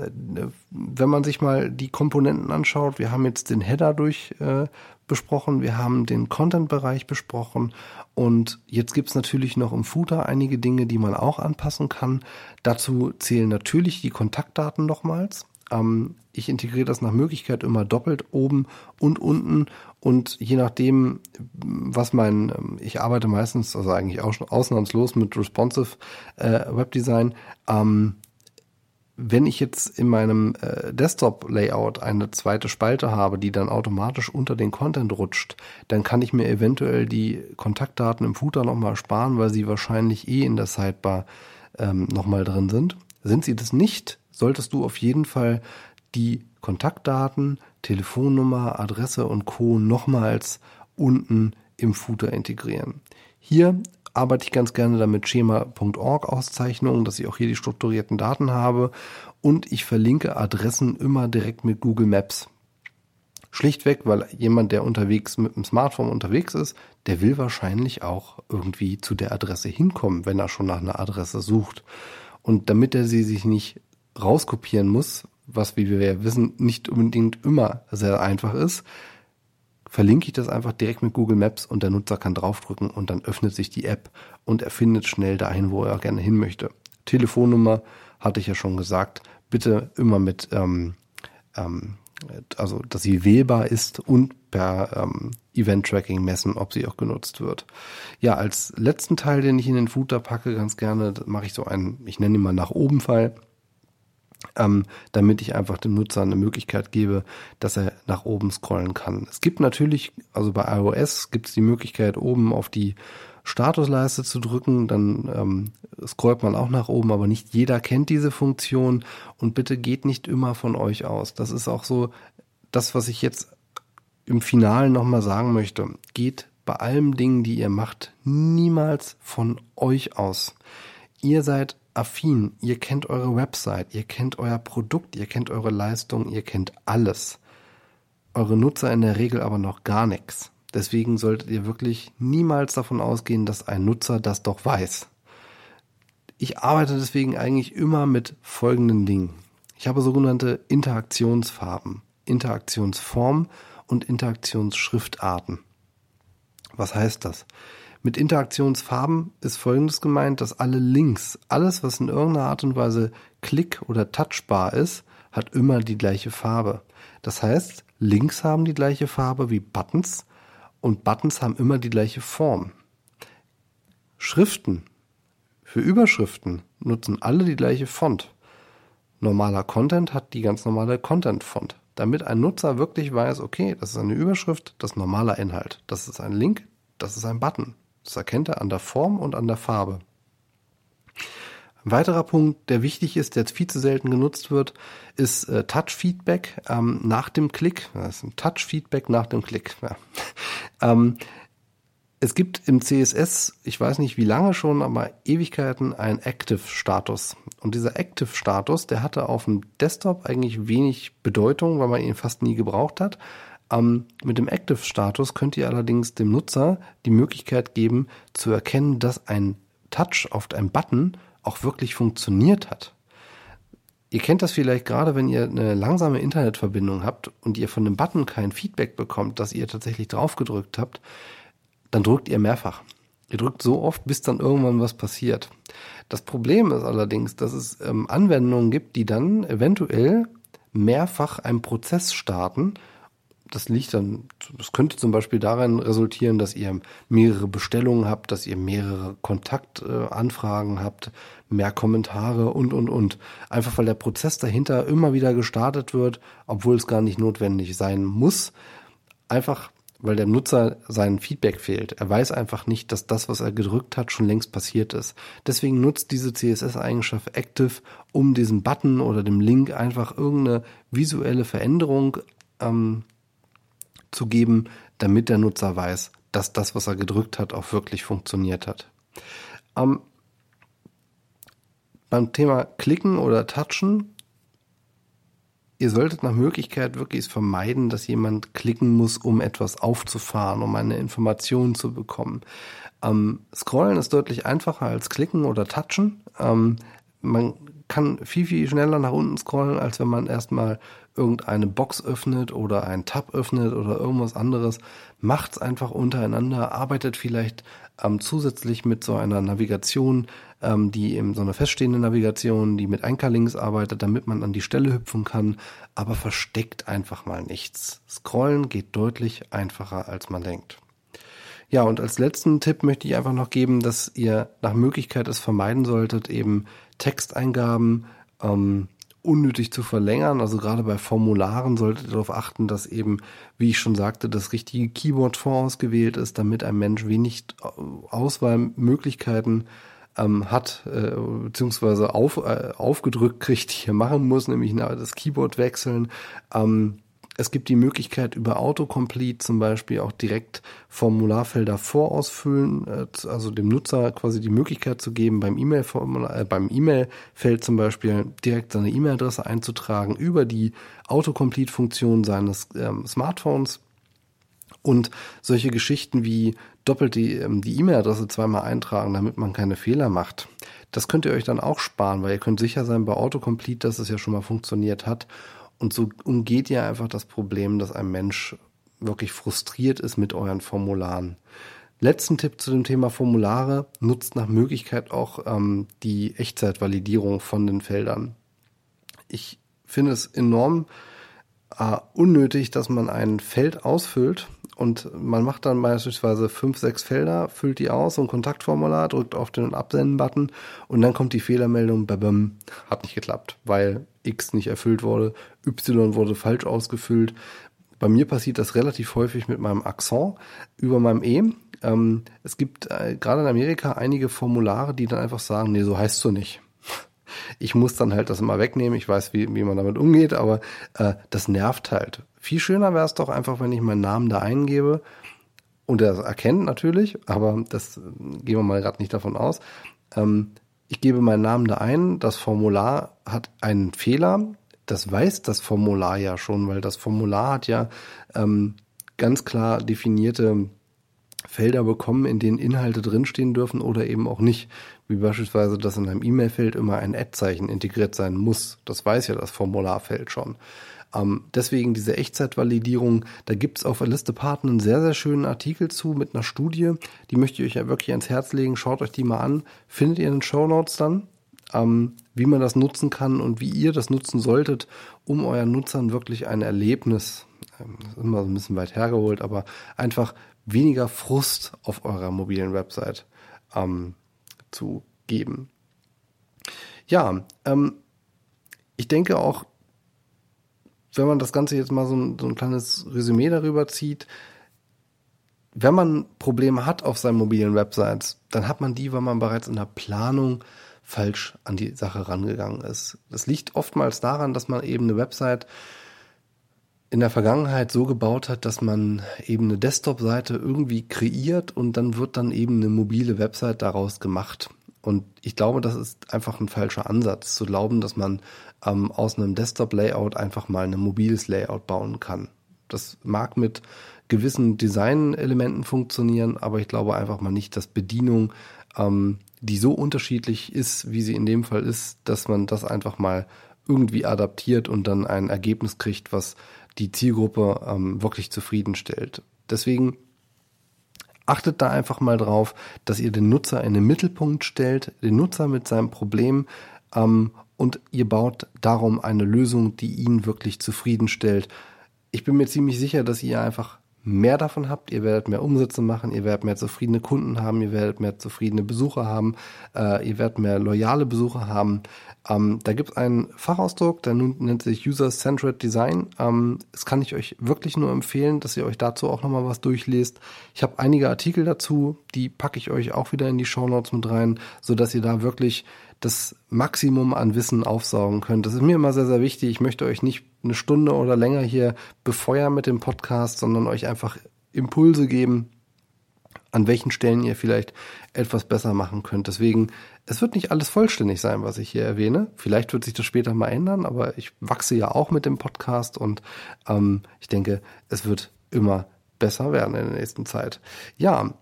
[SPEAKER 1] wenn man sich mal die Komponenten anschaut, wir haben jetzt den Header durch äh, besprochen, wir haben den Content-Bereich besprochen und jetzt gibt's natürlich noch im Footer einige Dinge, die man auch anpassen kann. Dazu zählen natürlich die Kontaktdaten nochmals. Ähm, ich integriere das nach Möglichkeit immer doppelt oben und unten und je nachdem, was mein, ähm, ich arbeite meistens, also eigentlich auch ausnahmslos mit responsive äh, Webdesign. Ähm, wenn ich jetzt in meinem äh, Desktop-Layout eine zweite Spalte habe, die dann automatisch unter den Content rutscht, dann kann ich mir eventuell die Kontaktdaten im Footer nochmal sparen, weil sie wahrscheinlich eh in der Sidebar ähm, nochmal drin sind. Sind sie das nicht, solltest du auf jeden Fall die Kontaktdaten, Telefonnummer, Adresse und Co. nochmals unten im Footer integrieren. Hier arbeite ich ganz gerne damit schema.org Auszeichnungen, dass ich auch hier die strukturierten Daten habe und ich verlinke Adressen immer direkt mit Google Maps. Schlichtweg, weil jemand, der unterwegs mit dem Smartphone unterwegs ist, der will wahrscheinlich auch irgendwie zu der Adresse hinkommen, wenn er schon nach einer Adresse sucht. Und damit er sie sich nicht rauskopieren muss, was, wie wir ja wissen, nicht unbedingt immer sehr einfach ist, verlinke ich das einfach direkt mit Google Maps und der Nutzer kann draufdrücken und dann öffnet sich die App und er findet schnell dahin, wo er gerne hin möchte. Telefonnummer hatte ich ja schon gesagt, bitte immer mit, ähm, ähm, also dass sie wählbar ist und per ähm, Event-Tracking messen, ob sie auch genutzt wird. Ja, als letzten Teil, den ich in den Footer packe, ganz gerne, mache ich so einen, ich nenne ihn mal nach oben Fall ähm, damit ich einfach dem Nutzer eine Möglichkeit gebe, dass er nach oben scrollen kann. Es gibt natürlich, also bei iOS gibt es die Möglichkeit, oben auf die Statusleiste zu drücken, dann ähm, scrollt man auch nach oben, aber nicht jeder kennt diese Funktion und bitte geht nicht immer von euch aus. Das ist auch so das, was ich jetzt im Finalen nochmal sagen möchte. Geht bei allen Dingen, die ihr macht, niemals von euch aus. Ihr seid affin, ihr kennt eure Website, ihr kennt euer Produkt, ihr kennt eure Leistung, ihr kennt alles. Eure Nutzer in der Regel aber noch gar nichts. Deswegen solltet ihr wirklich niemals davon ausgehen, dass ein Nutzer das doch weiß. Ich arbeite deswegen eigentlich immer mit folgenden Dingen. Ich habe sogenannte Interaktionsfarben, Interaktionsformen und Interaktionsschriftarten. Was heißt das? Mit Interaktionsfarben ist folgendes gemeint, dass alle Links, alles was in irgendeiner Art und Weise klick- oder touchbar ist, hat immer die gleiche Farbe. Das heißt, Links haben die gleiche Farbe wie Buttons und Buttons haben immer die gleiche Form. Schriften für Überschriften nutzen alle die gleiche Font. normaler Content hat die ganz normale Content-Font. Damit ein Nutzer wirklich weiß, okay, das ist eine Überschrift, das ist normaler Inhalt. Das ist ein Link, das ist ein Button. Das erkennt er an der Form und an der Farbe. Ein weiterer Punkt, der wichtig ist, der jetzt viel zu selten genutzt wird, ist äh, Touch-Feedback ähm, nach dem Klick. Touch-Feedback nach dem Klick. Ja. <laughs> ähm, es gibt im CSS, ich weiß nicht wie lange schon, aber Ewigkeiten einen Active-Status. Und dieser Active-Status, der hatte auf dem Desktop eigentlich wenig Bedeutung, weil man ihn fast nie gebraucht hat. Ähm, mit dem Active-Status könnt ihr allerdings dem Nutzer die Möglichkeit geben, zu erkennen, dass ein Touch auf einem Button auch wirklich funktioniert hat. Ihr kennt das vielleicht gerade, wenn ihr eine langsame Internetverbindung habt und ihr von dem Button kein Feedback bekommt, dass ihr tatsächlich drauf gedrückt habt dann drückt ihr mehrfach. Ihr drückt so oft, bis dann irgendwann was passiert. Das Problem ist allerdings, dass es ähm, Anwendungen gibt, die dann eventuell mehrfach einen Prozess starten. Das liegt dann, das könnte zum Beispiel darin resultieren, dass ihr mehrere Bestellungen habt, dass ihr mehrere Kontaktanfragen habt, mehr Kommentare und, und, und. Einfach weil der Prozess dahinter immer wieder gestartet wird, obwohl es gar nicht notwendig sein muss. Einfach weil der Nutzer sein Feedback fehlt. Er weiß einfach nicht, dass das, was er gedrückt hat, schon längst passiert ist. Deswegen nutzt diese CSS-Eigenschaft Active, um diesem Button oder dem Link einfach irgendeine visuelle Veränderung ähm, zu geben, damit der Nutzer weiß, dass das, was er gedrückt hat, auch wirklich funktioniert hat. Ähm, beim Thema Klicken oder Touchen ihr solltet nach Möglichkeit wirklich vermeiden, dass jemand klicken muss, um etwas aufzufahren, um eine Information zu bekommen. Ähm, Scrollen ist deutlich einfacher als klicken oder touchen. Ähm, man kann viel, viel schneller nach unten scrollen, als wenn man erstmal irgendeine Box öffnet oder einen Tab öffnet oder irgendwas anderes. Macht's einfach untereinander, arbeitet vielleicht ähm, zusätzlich mit so einer Navigation, ähm, die eben so eine feststehende Navigation, die mit Ankerlinks arbeitet, damit man an die Stelle hüpfen kann, aber versteckt einfach mal nichts. Scrollen geht deutlich einfacher, als man denkt. Ja, und als letzten Tipp möchte ich einfach noch geben, dass ihr nach Möglichkeit es vermeiden solltet, eben Texteingaben ähm, unnötig zu verlängern. Also gerade bei Formularen solltet ihr darauf achten, dass eben, wie ich schon sagte, das richtige Keyboard vorausgewählt ist, damit ein Mensch wenig Auswahlmöglichkeiten ähm, hat, äh, beziehungsweise auf, äh, aufgedrückt kriegt, die er machen muss, nämlich das Keyboard wechseln. Ähm, es gibt die Möglichkeit, über Autocomplete zum Beispiel auch direkt Formularfelder vorausfüllen, äh, also dem Nutzer quasi die Möglichkeit zu geben, beim E-Mail-Formular, äh, beim E-Mail-Feld zum Beispiel direkt seine E-Mail-Adresse einzutragen über die Autocomplete-Funktion seines ähm, Smartphones. Und solche Geschichten wie doppelt die ähm, die E-Mail-Adresse zweimal eintragen, damit man keine Fehler macht. Das könnt ihr euch dann auch sparen, weil ihr könnt sicher sein bei Autocomplete, dass es ja schon mal funktioniert hat. Und so umgeht ihr einfach das Problem, dass ein Mensch wirklich frustriert ist mit euren Formularen. Letzten Tipp zu dem Thema Formulare. Nutzt nach Möglichkeit auch ähm, die Echtzeitvalidierung von den Feldern. Ich finde es enorm äh, unnötig, dass man ein Feld ausfüllt und man macht dann beispielsweise fünf, sechs Felder, füllt die aus, so ein Kontaktformular, drückt auf den Absenden-Button und dann kommt die Fehlermeldung, babam, hat nicht geklappt, weil X nicht erfüllt wurde, Y wurde falsch ausgefüllt. Bei mir passiert das relativ häufig mit meinem Akzent über meinem E. Ähm, es gibt äh, gerade in Amerika einige Formulare, die dann einfach sagen, nee, so heißt du nicht. Ich muss dann halt das immer wegnehmen. Ich weiß, wie, wie man damit umgeht, aber äh, das nervt halt. Viel schöner wäre es doch einfach, wenn ich meinen Namen da eingebe und er erkennt natürlich, aber das äh, gehen wir mal gerade nicht davon aus. Ähm, ich gebe meinen Namen da ein, das Formular hat einen Fehler. Das weiß das Formular ja schon, weil das Formular hat ja ähm, ganz klar definierte Felder bekommen, in denen Inhalte drinstehen dürfen oder eben auch nicht. Wie beispielsweise, dass in einem E-Mail-Feld immer ein Ad-Zeichen integriert sein muss. Das weiß ja das Formularfeld schon. Ähm, deswegen diese Echtzeitvalidierung, da gibt's auf Liste Partner einen sehr, sehr schönen Artikel zu mit einer Studie. Die möchte ich euch ja wirklich ans Herz legen. Schaut euch die mal an. Findet ihr in den Show Notes dann, ähm, wie man das nutzen kann und wie ihr das nutzen solltet, um euren Nutzern wirklich ein Erlebnis, ähm, das ist immer so ein bisschen weit hergeholt, aber einfach weniger Frust auf eurer mobilen Website ähm, zu geben. Ja, ähm, ich denke auch, wenn man das Ganze jetzt mal so ein, so ein kleines Resümee darüber zieht, wenn man Probleme hat auf seinen mobilen Websites, dann hat man die, weil man bereits in der Planung falsch an die Sache rangegangen ist. Das liegt oftmals daran, dass man eben eine Website in der Vergangenheit so gebaut hat, dass man eben eine Desktop-Seite irgendwie kreiert und dann wird dann eben eine mobile Website daraus gemacht. Und ich glaube, das ist einfach ein falscher Ansatz, zu glauben, dass man ähm, aus einem Desktop-Layout einfach mal ein mobiles Layout bauen kann. Das mag mit gewissen Design-Elementen funktionieren, aber ich glaube einfach mal nicht, dass Bedienung, ähm, die so unterschiedlich ist, wie sie in dem Fall ist, dass man das einfach mal irgendwie adaptiert und dann ein Ergebnis kriegt, was die Zielgruppe ähm, wirklich zufriedenstellt. Deswegen achtet da einfach mal drauf, dass ihr den Nutzer in den Mittelpunkt stellt, den Nutzer mit seinem Problem ähm, und ihr baut darum eine Lösung, die ihn wirklich zufriedenstellt. Ich bin mir ziemlich sicher, dass ihr einfach mehr davon habt, ihr werdet mehr Umsätze machen, ihr werdet mehr zufriedene Kunden haben, ihr werdet mehr zufriedene Besucher haben, äh, ihr werdet mehr loyale Besucher haben. Ähm, da gibt es einen Fachausdruck, der nennt sich User-Centered Design. Ähm, das kann ich euch wirklich nur empfehlen, dass ihr euch dazu auch nochmal was durchlest. Ich habe einige Artikel dazu, die packe ich euch auch wieder in die Show Notes mit rein, so dass ihr da wirklich das Maximum an Wissen aufsaugen könnt. Das ist mir immer sehr, sehr wichtig. Ich möchte euch nicht eine Stunde oder länger hier befeuern mit dem Podcast, sondern euch einfach Impulse geben, an welchen Stellen ihr vielleicht etwas besser machen könnt. Deswegen, es wird nicht alles vollständig sein, was ich hier erwähne. Vielleicht wird sich das später mal ändern, aber ich wachse ja auch mit dem Podcast und ähm, ich denke, es wird immer besser werden in der nächsten Zeit. Ja,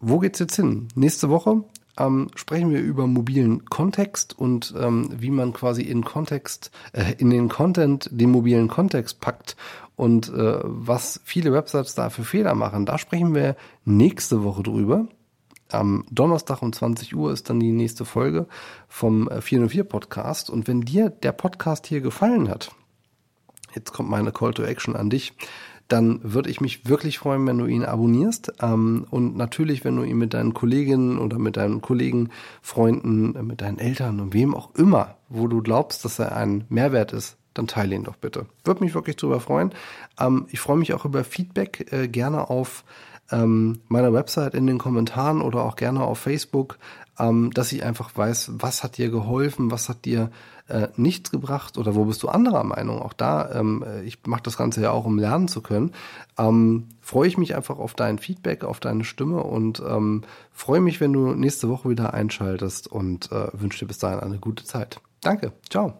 [SPEAKER 1] wo geht's jetzt hin? Nächste Woche ähm, sprechen wir über mobilen Kontext und ähm, wie man quasi in Kontext, äh, in den Content den mobilen Kontext packt und äh, was viele Websites da für Fehler machen. Da sprechen wir nächste Woche drüber. Am Donnerstag um 20 Uhr ist dann die nächste Folge vom 404 äh, Podcast. Und wenn dir der Podcast hier gefallen hat, jetzt kommt meine Call to Action an dich, dann würde ich mich wirklich freuen, wenn du ihn abonnierst. Ähm, und natürlich, wenn du ihn mit deinen Kolleginnen oder mit deinen Kollegen, Freunden, äh, mit deinen Eltern und wem auch immer, wo du glaubst, dass er ein Mehrwert ist, dann teile ihn doch bitte. Würde mich wirklich darüber freuen. Ähm, ich freue mich auch über Feedback, äh, gerne auf ähm, meiner Website in den Kommentaren oder auch gerne auf Facebook, ähm, dass ich einfach weiß, was hat dir geholfen, was hat dir äh, nichts gebracht oder wo bist du anderer Meinung? Auch da, ähm, äh, ich mache das Ganze ja auch, um lernen zu können. Ähm, freue ich mich einfach auf dein Feedback, auf deine Stimme und ähm, freue mich, wenn du nächste Woche wieder einschaltest und äh, wünsche dir bis dahin eine gute Zeit. Danke, ciao.